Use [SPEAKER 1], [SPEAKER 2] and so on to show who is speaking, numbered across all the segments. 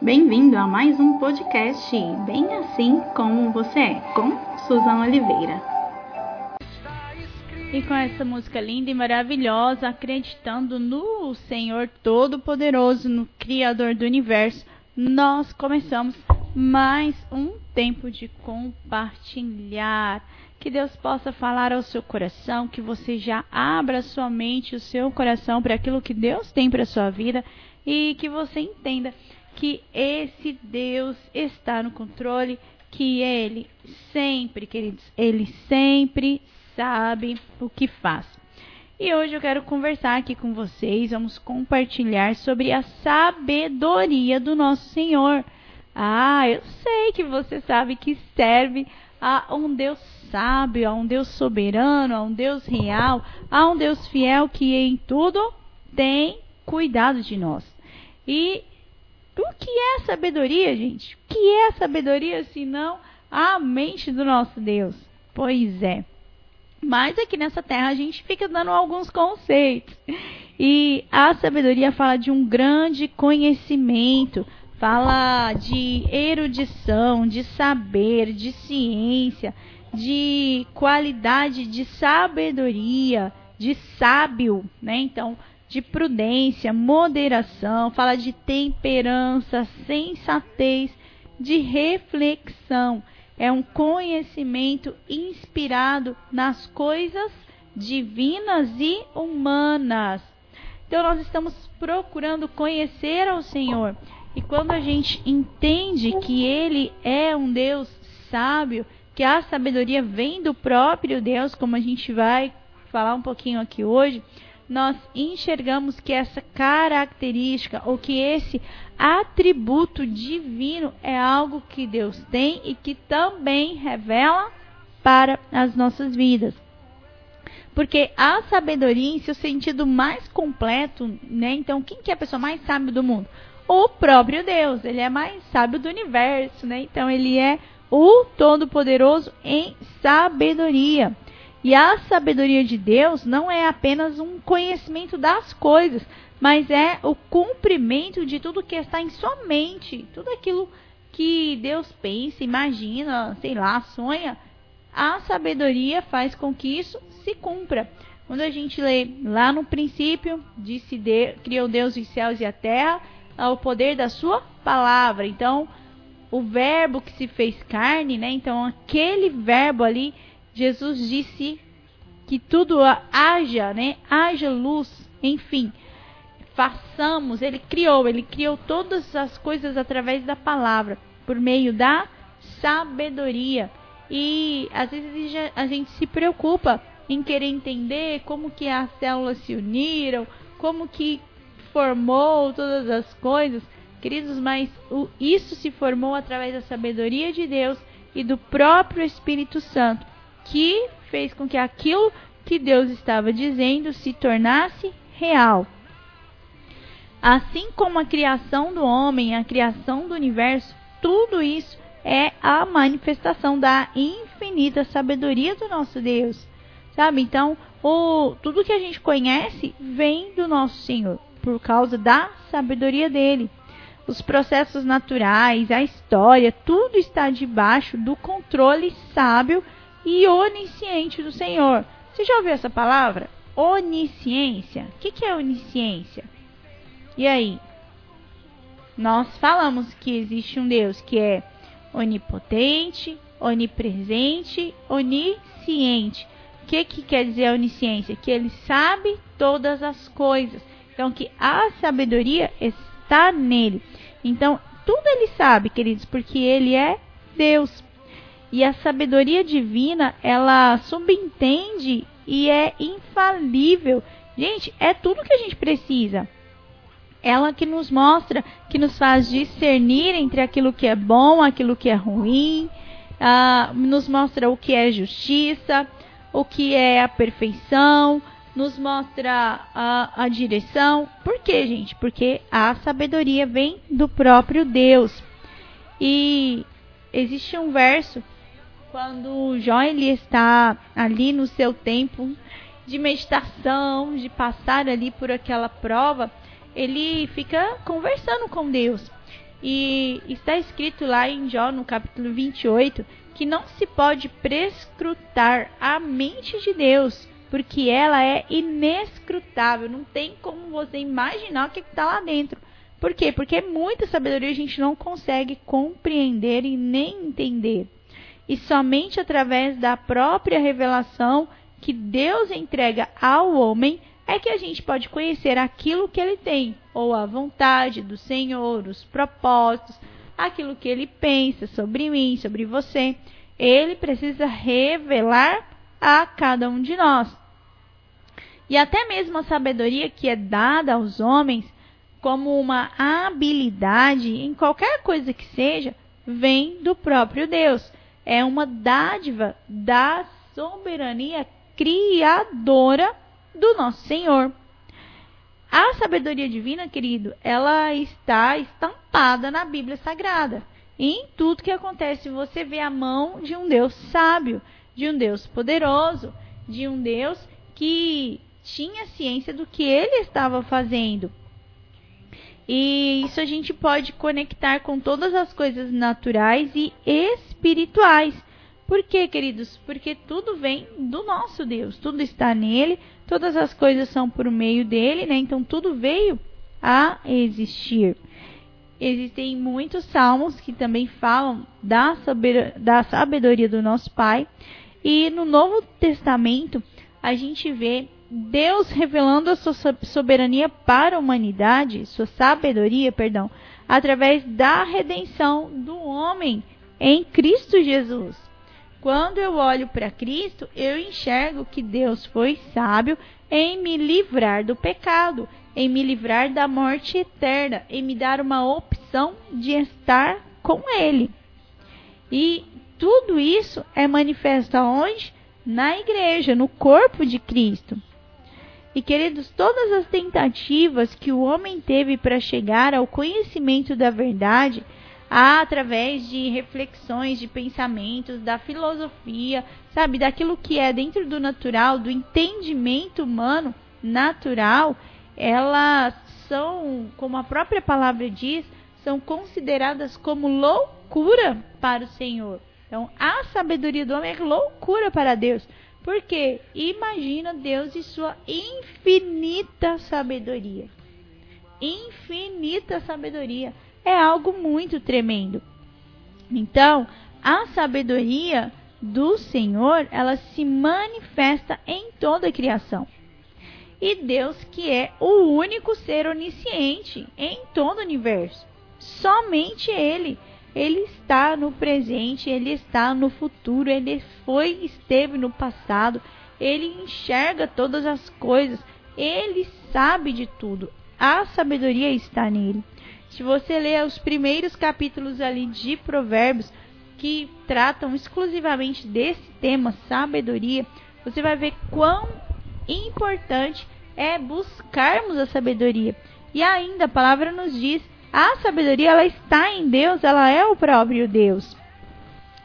[SPEAKER 1] Bem-vindo a mais um podcast Bem Assim Como Você É, com Suzana Oliveira.
[SPEAKER 2] E com essa música linda e maravilhosa, acreditando no Senhor Todo-Poderoso, no Criador do Universo, nós começamos mais um tempo de compartilhar. Que Deus possa falar ao seu coração, que você já abra sua mente, o seu coração para aquilo que Deus tem para sua vida e que você entenda que esse Deus está no controle, que ele sempre, queridos, ele sempre sabe o que faz. E hoje eu quero conversar aqui com vocês, vamos compartilhar sobre a sabedoria do nosso Senhor. Ah, eu sei que você sabe que serve a um Deus sábio, a um Deus soberano, a um Deus real, a um Deus fiel que em tudo tem cuidado de nós. E o que é sabedoria, gente? O que é sabedoria senão a mente do nosso Deus? Pois é. Mas aqui nessa terra a gente fica dando alguns conceitos. E a sabedoria fala de um grande conhecimento, fala de erudição, de saber, de ciência, de qualidade de sabedoria, de sábio, né? Então, de prudência, moderação, fala de temperança, sensatez, de reflexão. É um conhecimento inspirado nas coisas divinas e humanas. Então nós estamos procurando conhecer ao Senhor. E quando a gente entende que ele é um Deus sábio, que a sabedoria vem do próprio Deus, como a gente vai falar um pouquinho aqui hoje, nós enxergamos que essa característica ou que esse atributo divino é algo que Deus tem e que também revela para as nossas vidas. Porque a sabedoria em seu sentido mais completo, né? Então, quem que é a pessoa mais sábia do mundo? O próprio Deus, ele é mais sábio do universo, né? Então, ele é o todo-poderoso em sabedoria. E a sabedoria de Deus não é apenas um conhecimento das coisas, mas é o cumprimento de tudo que está em sua mente, tudo aquilo que Deus pensa, imagina, sei lá, sonha. A sabedoria faz com que isso se cumpra. Quando a gente lê lá no princípio, disse de, criou Deus os céus e a terra, ao poder da sua palavra. Então, o verbo que se fez carne, né? Então, aquele verbo ali Jesus disse que tudo haja, né? Haja luz, enfim. Façamos, ele criou, ele criou todas as coisas através da palavra, por meio da sabedoria. E às vezes a gente se preocupa em querer entender como que as células se uniram, como que formou todas as coisas. Queridos, mas isso se formou através da sabedoria de Deus e do próprio Espírito Santo que fez com que aquilo que Deus estava dizendo se tornasse real. Assim como a criação do homem, a criação do universo, tudo isso é a manifestação da infinita sabedoria do nosso Deus. Sabe? Então, o, tudo que a gente conhece vem do nosso Senhor, por causa da sabedoria dele. Os processos naturais, a história, tudo está debaixo do controle sábio e onisciente do Senhor. Você já ouviu essa palavra? Onisciência. O que, que é onisciência? E aí? Nós falamos que existe um Deus que é onipotente, onipresente, onisciente. O que, que quer dizer onisciência? Que ele sabe todas as coisas. Então, que a sabedoria está nele. Então, tudo ele sabe, queridos, porque ele é Deus. E a sabedoria divina, ela subentende e é infalível. Gente, é tudo que a gente precisa. Ela que nos mostra, que nos faz discernir entre aquilo que é bom, aquilo que é ruim, uh, nos mostra o que é justiça, o que é a perfeição, nos mostra a, a direção. Por quê, gente? Porque a sabedoria vem do próprio Deus. E existe um verso quando Jó está ali no seu tempo de meditação, de passar ali por aquela prova, ele fica conversando com Deus. E está escrito lá em Jó, no capítulo 28, que não se pode prescrutar a mente de Deus, porque ela é inescrutável, não tem como você imaginar o que está lá dentro. Por quê? Porque muita sabedoria a gente não consegue compreender e nem entender. E somente através da própria revelação que Deus entrega ao homem é que a gente pode conhecer aquilo que ele tem, ou a vontade do Senhor, os propósitos, aquilo que ele pensa sobre mim, sobre você. Ele precisa revelar a cada um de nós. E até mesmo a sabedoria que é dada aos homens como uma habilidade em qualquer coisa que seja, vem do próprio Deus. É uma dádiva da soberania criadora do nosso Senhor. A sabedoria divina, querido, ela está estampada na Bíblia Sagrada. Em tudo que acontece, você vê a mão de um Deus sábio, de um Deus poderoso, de um Deus que tinha ciência do que ele estava fazendo. E isso a gente pode conectar com todas as coisas naturais e espirituais. Por quê, queridos? Porque tudo vem do nosso Deus, tudo está nele, todas as coisas são por meio dele, né? Então tudo veio a existir. Existem muitos salmos que também falam da, da sabedoria do nosso Pai. E no Novo Testamento a gente vê Deus revelando a sua soberania para a humanidade, sua sabedoria, perdão, através da redenção do homem em Cristo Jesus. Quando eu olho para Cristo, eu enxergo que Deus foi sábio em me livrar do pecado, em me livrar da morte eterna, em me dar uma opção de estar com Ele. E tudo isso é manifesto aonde? Na igreja, no corpo de Cristo. E queridos, todas as tentativas que o homem teve para chegar ao conhecimento da verdade, através de reflexões, de pensamentos, da filosofia, sabe, daquilo que é dentro do natural, do entendimento humano natural, elas são, como a própria palavra diz, são consideradas como loucura para o Senhor. Então, a sabedoria do homem é loucura para Deus. Porque imagina Deus e sua infinita sabedoria. Infinita sabedoria. É algo muito tremendo. Então, a sabedoria do Senhor, ela se manifesta em toda a criação. E Deus, que é o único ser onisciente em todo o universo. Somente Ele ele está no presente, ele está no futuro, ele foi, esteve no passado, ele enxerga todas as coisas, ele sabe de tudo. A sabedoria está nele. Se você ler os primeiros capítulos ali de Provérbios que tratam exclusivamente desse tema, sabedoria, você vai ver quão importante é buscarmos a sabedoria. E ainda a palavra nos diz a sabedoria ela está em Deus, ela é o próprio Deus.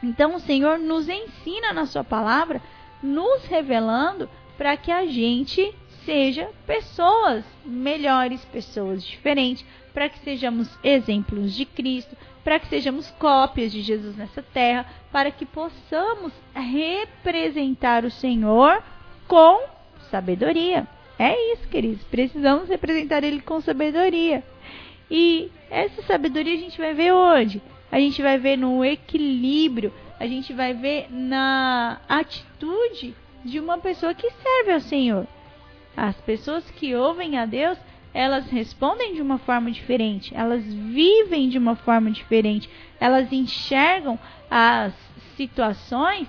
[SPEAKER 2] Então o Senhor nos ensina na sua palavra, nos revelando para que a gente seja pessoas melhores, pessoas diferentes, para que sejamos exemplos de Cristo, para que sejamos cópias de Jesus nessa terra, para que possamos representar o Senhor com sabedoria. É isso, queridos. Precisamos representar Ele com sabedoria. E essa sabedoria a gente vai ver hoje. A gente vai ver no equilíbrio, a gente vai ver na atitude de uma pessoa que serve ao Senhor. As pessoas que ouvem a Deus, elas respondem de uma forma diferente, elas vivem de uma forma diferente, elas enxergam as situações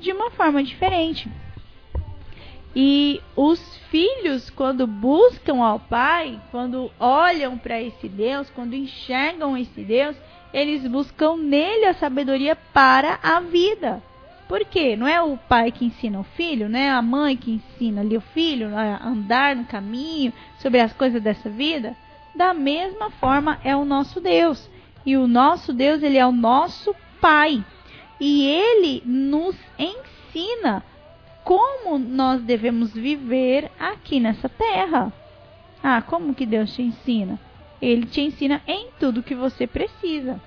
[SPEAKER 2] de uma forma diferente. E os filhos, quando buscam ao Pai, quando olham para esse Deus, quando enxergam esse Deus, eles buscam nele a sabedoria para a vida. Por quê? Não é o pai que ensina o filho, não é a mãe que ensina ali o filho a andar no caminho, sobre as coisas dessa vida? Da mesma forma é o nosso Deus. E o nosso Deus, ele é o nosso Pai. E ele nos ensina como nós devemos viver aqui nessa terra. Ah, como que Deus te ensina? Ele te ensina em tudo que você precisa.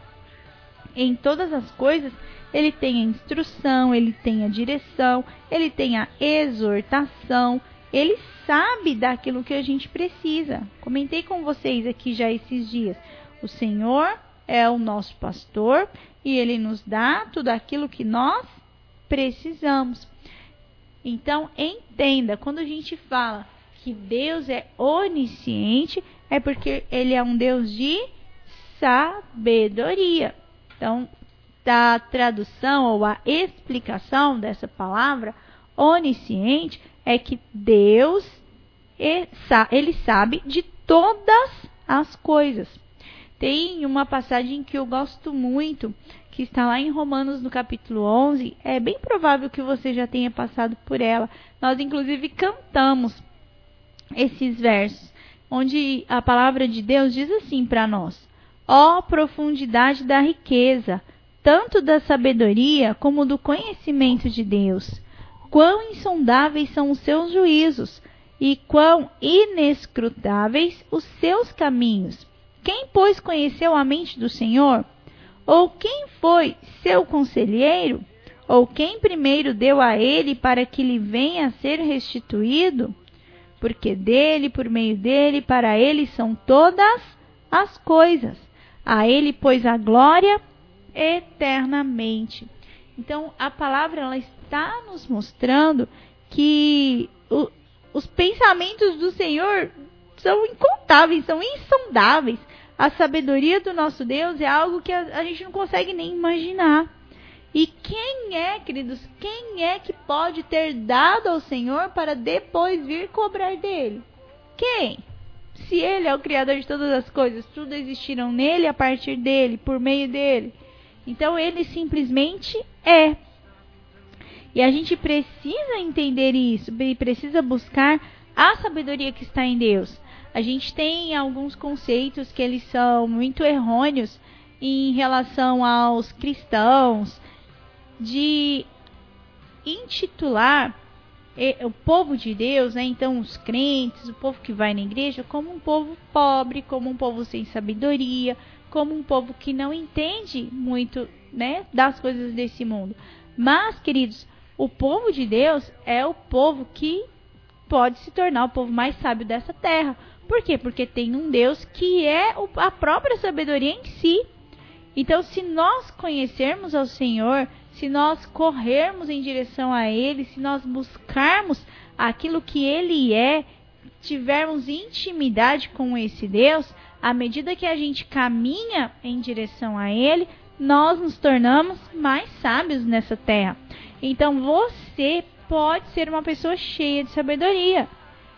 [SPEAKER 2] Em todas as coisas, ele tem a instrução, ele tem a direção, ele tem a exortação, ele sabe daquilo que a gente precisa. Comentei com vocês aqui já esses dias. O Senhor é o nosso pastor e ele nos dá tudo aquilo que nós precisamos. Então, entenda, quando a gente fala que Deus é onisciente, é porque ele é um Deus de sabedoria. Então, a tradução ou a explicação dessa palavra onisciente é que Deus ele sabe de todas as coisas. Tem uma passagem que eu gosto muito, que está lá em Romanos no capítulo 11. É bem provável que você já tenha passado por ela. Nós inclusive cantamos esses versos, onde a palavra de Deus diz assim para nós: Ó oh, profundidade da riqueza, tanto da sabedoria como do conhecimento de Deus. Quão insondáveis são os seus juízos e quão inescrutáveis os seus caminhos. Quem, pois, conheceu a mente do Senhor? Ou quem foi seu conselheiro? Ou quem primeiro deu a ele para que lhe venha a ser restituído? Porque dele, por meio dele, para ele são todas as coisas. A ele, pois, a glória eternamente. Então, a palavra ela está nos mostrando que o, os pensamentos do Senhor são incontáveis, são insondáveis. A sabedoria do nosso Deus é algo que a, a gente não consegue nem imaginar. E quem é, queridos, quem é que pode ter dado ao Senhor para depois vir cobrar dele? Quem? Se ele é o criador de todas as coisas, tudo existiram nele, a partir dele, por meio dele. Então ele simplesmente é. E a gente precisa entender isso, precisa buscar a sabedoria que está em Deus. A gente tem alguns conceitos que eles são muito errôneos em relação aos cristãos de intitular o povo de Deus, né, então os crentes, o povo que vai na igreja, como um povo pobre, como um povo sem sabedoria, como um povo que não entende muito, né, das coisas desse mundo. Mas, queridos, o povo de Deus é o povo que pode se tornar o povo mais sábio dessa terra. Por quê? Porque tem um Deus que é a própria sabedoria em si. Então, se nós conhecermos ao Senhor, se nós corrermos em direção a Ele, se nós buscarmos aquilo que Ele é, tivermos intimidade com esse Deus, à medida que a gente caminha em direção a Ele, nós nos tornamos mais sábios nessa terra. Então você pode ser uma pessoa cheia de sabedoria,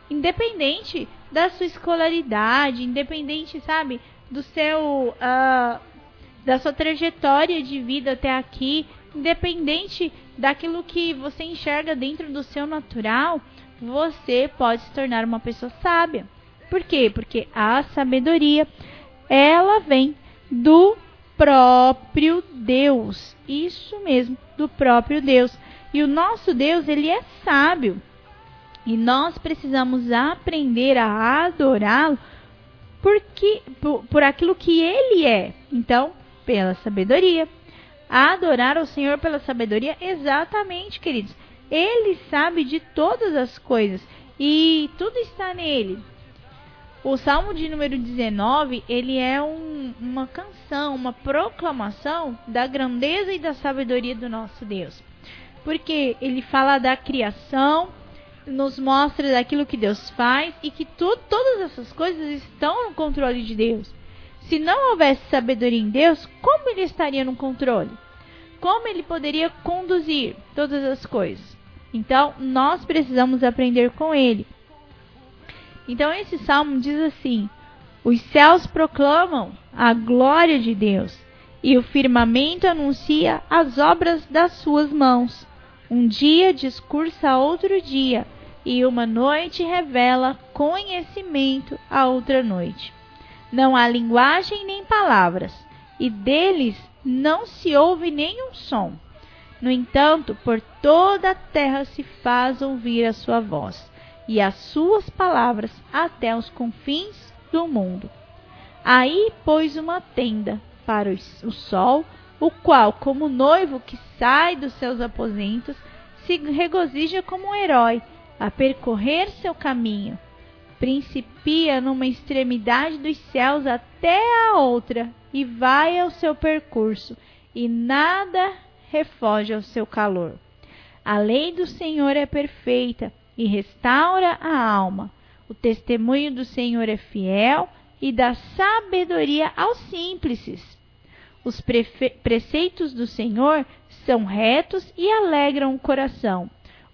[SPEAKER 2] independente da sua escolaridade, independente, sabe, do seu uh, da sua trajetória de vida até aqui, independente daquilo que você enxerga dentro do seu natural, você pode se tornar uma pessoa sábia. Por quê? Porque a sabedoria, ela vem do próprio Deus. Isso mesmo, do próprio Deus. E o nosso Deus, ele é sábio. E nós precisamos aprender a adorá-lo porque por, por aquilo que ele é. Então, pela sabedoria. Adorar ao Senhor pela sabedoria, exatamente, queridos. Ele sabe de todas as coisas e tudo está nele. O Salmo de número 19, ele é um, uma canção, uma proclamação da grandeza e da sabedoria do nosso Deus. Porque ele fala da criação, nos mostra daquilo que Deus faz e que tu, todas essas coisas estão no controle de Deus. Se não houvesse sabedoria em Deus, como ele estaria no controle? Como ele poderia conduzir todas as coisas? Então, nós precisamos aprender com ele. Então esse salmo diz assim: Os céus proclamam a glória de Deus, e o firmamento anuncia as obras das suas mãos. Um dia discursa outro dia, e uma noite revela conhecimento a outra noite. Não há linguagem nem palavras, e deles não se ouve nenhum som. No entanto, por toda a terra se faz ouvir a sua voz e as suas palavras até os confins do mundo. Aí pôs uma tenda para o sol, o qual, como noivo que sai dos seus aposentos, se regozija como um herói a percorrer seu caminho. Principia numa extremidade dos céus até a outra e vai ao seu percurso, e nada refoge ao seu calor. A lei do Senhor é perfeita e restaura a alma. O testemunho do Senhor é fiel e dá sabedoria aos simples. Os preceitos do Senhor são retos e alegram o coração.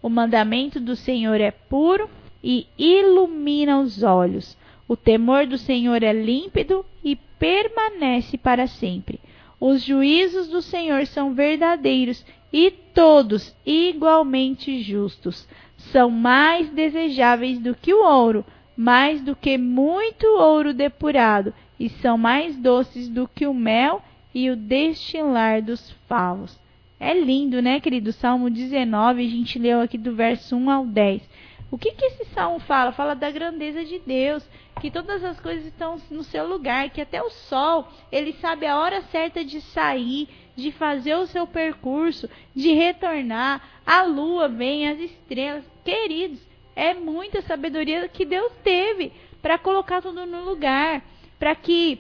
[SPEAKER 2] O mandamento do Senhor é puro e ilumina os olhos. O temor do Senhor é límpido e permanece para sempre. Os juízos do Senhor são verdadeiros e todos igualmente justos. São mais desejáveis do que o ouro, mais do que muito ouro depurado, e são mais doces do que o mel e o destilar dos favos. É lindo, né, querido? Salmo 19, a gente leu aqui do verso 1 ao 10. O que, que esse salmo fala? Fala da grandeza de Deus, que todas as coisas estão no seu lugar, que até o sol, ele sabe a hora certa de sair, de fazer o seu percurso, de retornar. A lua vem, as estrelas. Queridos, é muita sabedoria que Deus teve para colocar tudo no lugar, para que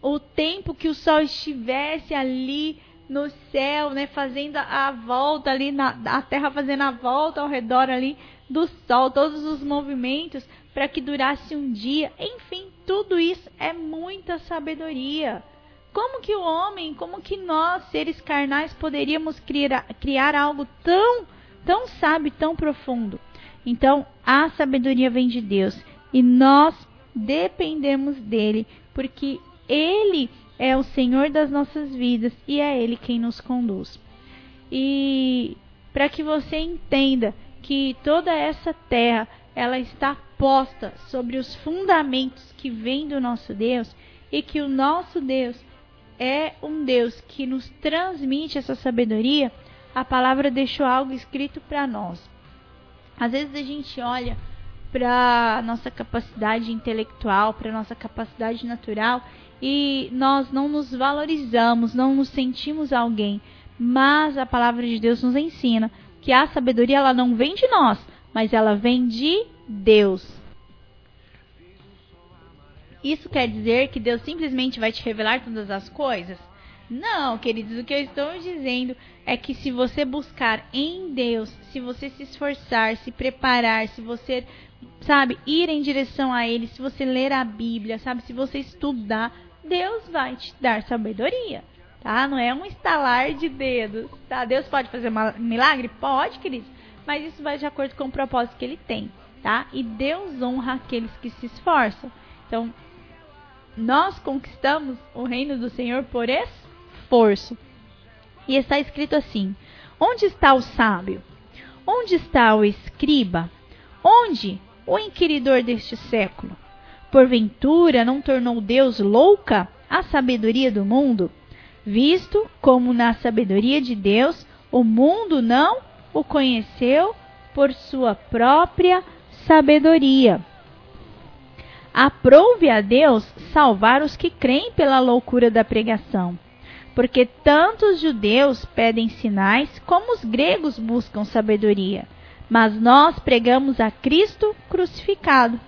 [SPEAKER 2] o tempo que o sol estivesse ali no céu, né, fazendo a volta ali na a Terra fazendo a volta ao redor ali do sol, todos os movimentos para que durasse um dia. Enfim, tudo isso é muita sabedoria. Como que o homem, como que nós, seres carnais, poderíamos criar, criar algo tão, tão sábio, tão profundo? Então, a sabedoria vem de Deus e nós dependemos dele, porque ele é o Senhor das nossas vidas e é ele quem nos conduz. E para que você entenda que toda essa terra ela está posta sobre os fundamentos que vêm do nosso Deus e que o nosso Deus é um Deus que nos transmite essa sabedoria, a palavra deixou algo escrito para nós. Às vezes a gente olha para nossa capacidade intelectual, para nossa capacidade natural e nós não nos valorizamos, não nos sentimos alguém. Mas a palavra de Deus nos ensina que a sabedoria ela não vem de nós, mas ela vem de Deus. Isso quer dizer que Deus simplesmente vai te revelar todas as coisas? Não, queridos, o que eu estou dizendo é que se você buscar em Deus, se você se esforçar, se preparar, se você, sabe, ir em direção a Ele, se você ler a Bíblia, sabe, se você estudar, Deus vai te dar sabedoria tá? Não é um estalar de dedos, tá? Deus pode fazer um milagre? Pode, queridos, mas isso vai de acordo com o propósito que ele tem, tá? E Deus honra aqueles que se esforçam. Então, nós conquistamos o reino do Senhor por esforço. E está escrito assim: Onde está o sábio? Onde está o escriba? Onde o inquiridor deste século? Porventura não tornou Deus louca a sabedoria do mundo? visto como na sabedoria de Deus o mundo não o conheceu por sua própria sabedoria. Aprove a Deus salvar os que creem pela loucura da pregação, porque tanto os judeus pedem sinais como os gregos buscam sabedoria. Mas nós pregamos a Cristo crucificado.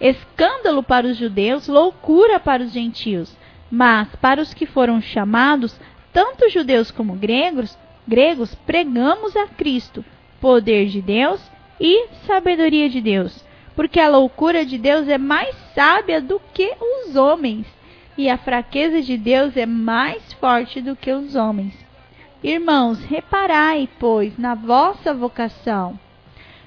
[SPEAKER 2] Escândalo para os judeus, loucura para os gentios. Mas para os que foram chamados, tanto judeus como gregos, gregos, pregamos a Cristo, poder de Deus e sabedoria de Deus, porque a loucura de Deus é mais sábia do que os homens, e a fraqueza de Deus é mais forte do que os homens. Irmãos, reparai, pois, na vossa vocação,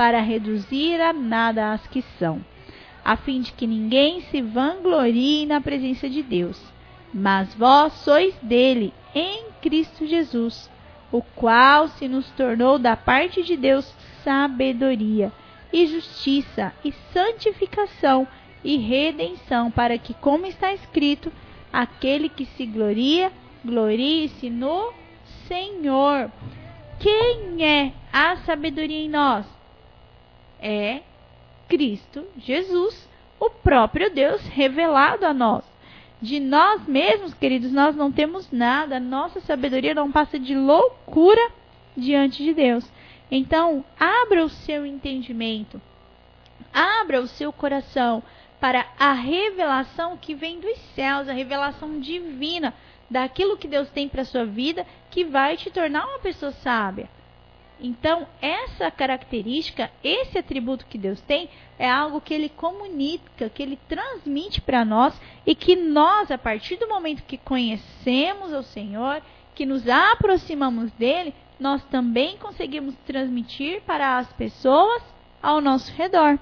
[SPEAKER 2] para reduzir a nada as que são, a fim de que ninguém se vanglorie na presença de Deus. mas vós sois dele, em Cristo Jesus, o qual se nos tornou da parte de Deus sabedoria e justiça e santificação e redenção, para que, como está escrito, aquele que se gloria, glorie-se no Senhor. Quem é a sabedoria em nós? É Cristo Jesus, o próprio Deus revelado a nós. De nós mesmos, queridos, nós não temos nada. Nossa sabedoria não passa de loucura diante de Deus. Então, abra o seu entendimento, abra o seu coração para a revelação que vem dos céus, a revelação divina daquilo que Deus tem para sua vida, que vai te tornar uma pessoa sábia. Então, essa característica, esse atributo que Deus tem, é algo que ele comunica, que ele transmite para nós e que nós, a partir do momento que conhecemos o Senhor, que nos aproximamos dele, nós também conseguimos transmitir para as pessoas ao nosso redor.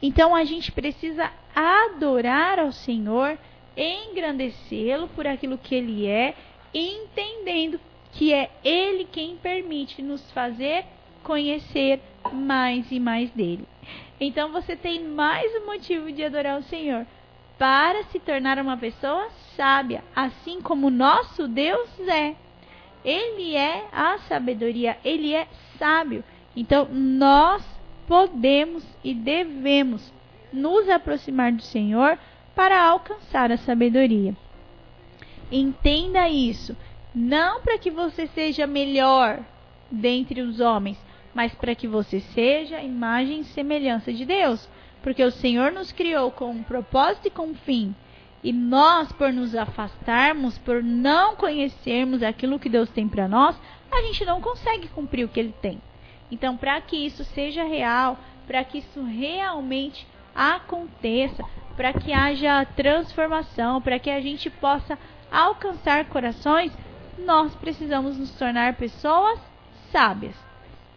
[SPEAKER 2] Então, a gente precisa adorar ao Senhor, engrandecê-lo por aquilo que ele é, entendendo que é Ele quem permite nos fazer conhecer mais e mais dele. Então você tem mais um motivo de adorar o Senhor para se tornar uma pessoa sábia, assim como nosso Deus é. Ele é a sabedoria, ele é sábio. Então nós podemos e devemos nos aproximar do Senhor para alcançar a sabedoria. Entenda isso não para que você seja melhor dentre os homens, mas para que você seja imagem e semelhança de Deus. Porque o Senhor nos criou com um propósito e com um fim. E nós, por nos afastarmos, por não conhecermos aquilo que Deus tem para nós, a gente não consegue cumprir o que Ele tem. Então, para que isso seja real, para que isso realmente aconteça, para que haja transformação, para que a gente possa alcançar corações, nós precisamos nos tornar pessoas sábias.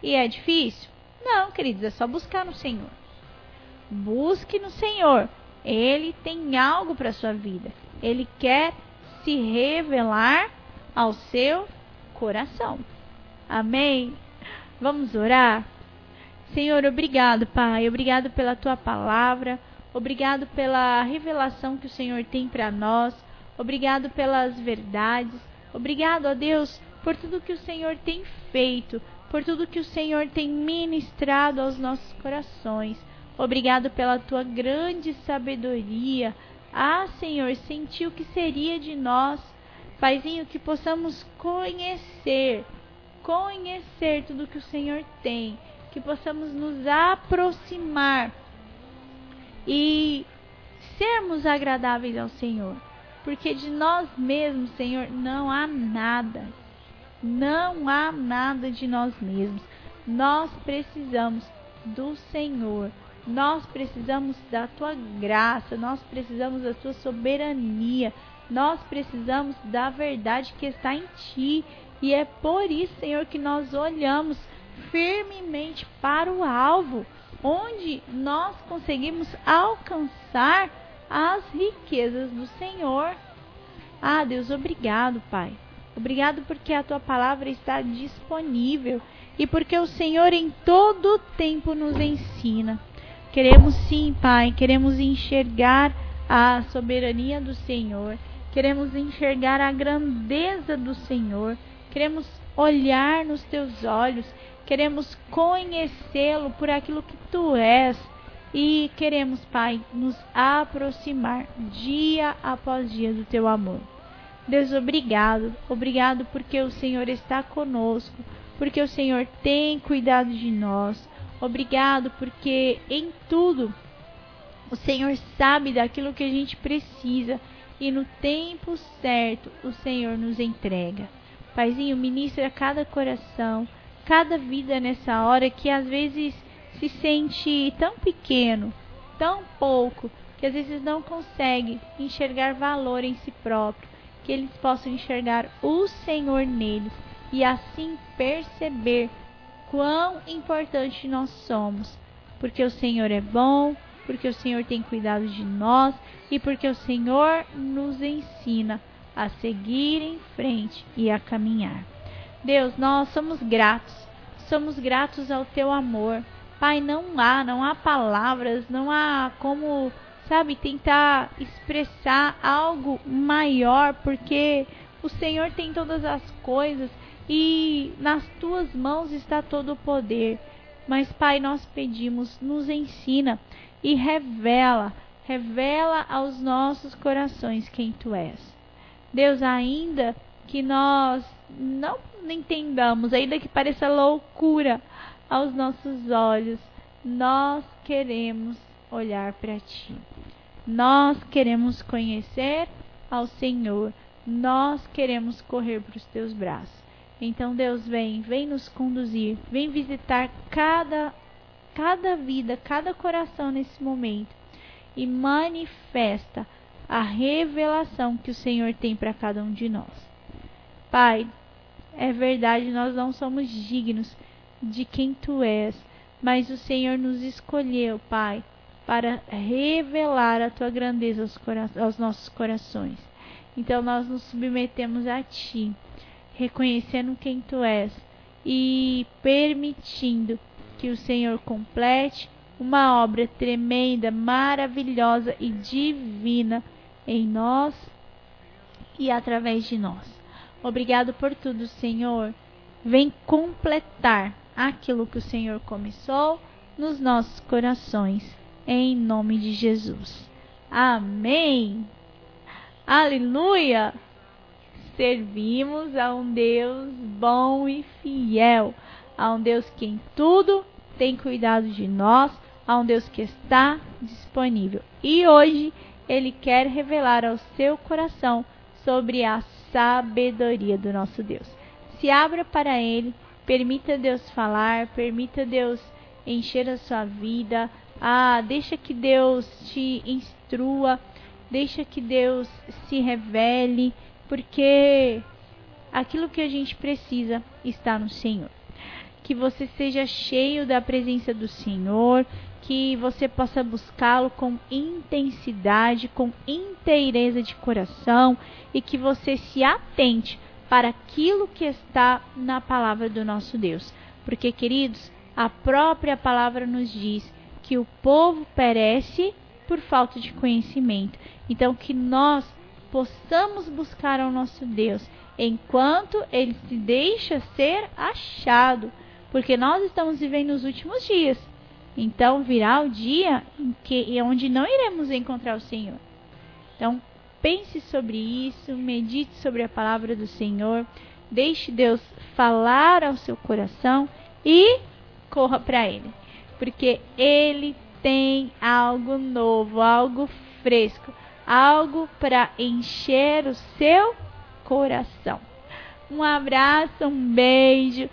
[SPEAKER 2] E é difícil? Não, queridos, é só buscar no Senhor. Busque no Senhor. Ele tem algo para sua vida. Ele quer se revelar ao seu coração. Amém? Vamos orar? Senhor, obrigado, Pai. Obrigado pela tua palavra. Obrigado pela revelação que o Senhor tem para nós. Obrigado pelas verdades. Obrigado a Deus por tudo que o Senhor tem feito, por tudo que o Senhor tem ministrado aos nossos corações. Obrigado pela tua grande sabedoria. Ah, Senhor, senti o que seria de nós, Paizinho, que possamos conhecer, conhecer tudo que o Senhor tem, que possamos nos aproximar e sermos agradáveis ao Senhor porque de nós mesmos, Senhor, não há nada. Não há nada de nós mesmos. Nós precisamos do Senhor. Nós precisamos da tua graça, nós precisamos da tua soberania, nós precisamos da verdade que está em ti. E é por isso, Senhor, que nós olhamos firmemente para o alvo, onde nós conseguimos alcançar as riquezas do Senhor. Ah, Deus, obrigado, Pai. Obrigado porque a tua palavra está disponível e porque o Senhor em todo o tempo nos ensina. Queremos sim, Pai, queremos enxergar a soberania do Senhor, queremos enxergar a grandeza do Senhor, queremos olhar nos teus olhos, queremos conhecê-lo por aquilo que tu és, e queremos, Pai, nos aproximar dia após dia do teu amor. Deus, obrigado. Obrigado porque o Senhor está conosco, porque o Senhor tem cuidado de nós. Obrigado porque em tudo o Senhor sabe daquilo que a gente precisa e no tempo certo o Senhor nos entrega. Paizinho, ministra cada coração, cada vida nessa hora que às vezes se sente tão pequeno, tão pouco, que às vezes não consegue enxergar valor em si próprio, que eles possam enxergar o Senhor neles e assim perceber quão importante nós somos, porque o Senhor é bom, porque o Senhor tem cuidado de nós e porque o Senhor nos ensina a seguir em frente e a caminhar. Deus, nós somos gratos, somos gratos ao teu amor. Pai, não há, não há palavras, não há como, sabe, tentar expressar algo maior, porque o Senhor tem todas as coisas e nas tuas mãos está todo o poder. Mas, Pai, nós pedimos, nos ensina e revela, revela aos nossos corações quem tu és. Deus, ainda que nós não entendamos, ainda que pareça loucura aos nossos olhos, nós queremos olhar para ti. Nós queremos conhecer ao Senhor. Nós queremos correr para os teus braços. Então, Deus, vem, vem nos conduzir, vem visitar cada cada vida, cada coração nesse momento e manifesta a revelação que o Senhor tem para cada um de nós. Pai, é verdade, nós não somos dignos de quem tu és, mas o Senhor nos escolheu, Pai, para revelar a tua grandeza aos, aos nossos corações. Então nós nos submetemos a ti, reconhecendo quem tu és e permitindo que o Senhor complete uma obra tremenda, maravilhosa e divina em nós e através de nós. Obrigado por tudo, Senhor. Vem completar aquilo que o Senhor começou nos nossos corações, em nome de Jesus. Amém. Aleluia. Servimos a um Deus bom e fiel, a um Deus que em tudo tem cuidado de nós, a um Deus que está disponível. E hoje ele quer revelar ao seu coração sobre a sabedoria do nosso Deus. Se abra para ele, permita Deus falar, permita Deus encher a sua vida. Ah, deixa que Deus te instrua, deixa que Deus se revele, porque aquilo que a gente precisa está no Senhor que você seja cheio da presença do Senhor, que você possa buscá-lo com intensidade, com inteireza de coração e que você se atente para aquilo que está na palavra do nosso Deus. Porque, queridos, a própria palavra nos diz que o povo perece por falta de conhecimento. Então, que nós possamos buscar ao nosso Deus enquanto ele se deixa ser achado porque nós estamos vivendo os últimos dias. Então virá o dia em que onde não iremos encontrar o Senhor. Então pense sobre isso, medite sobre a palavra do Senhor, deixe Deus falar ao seu coração e corra para ele, porque ele tem algo novo, algo fresco, algo para encher o seu coração. Um abraço, um beijo.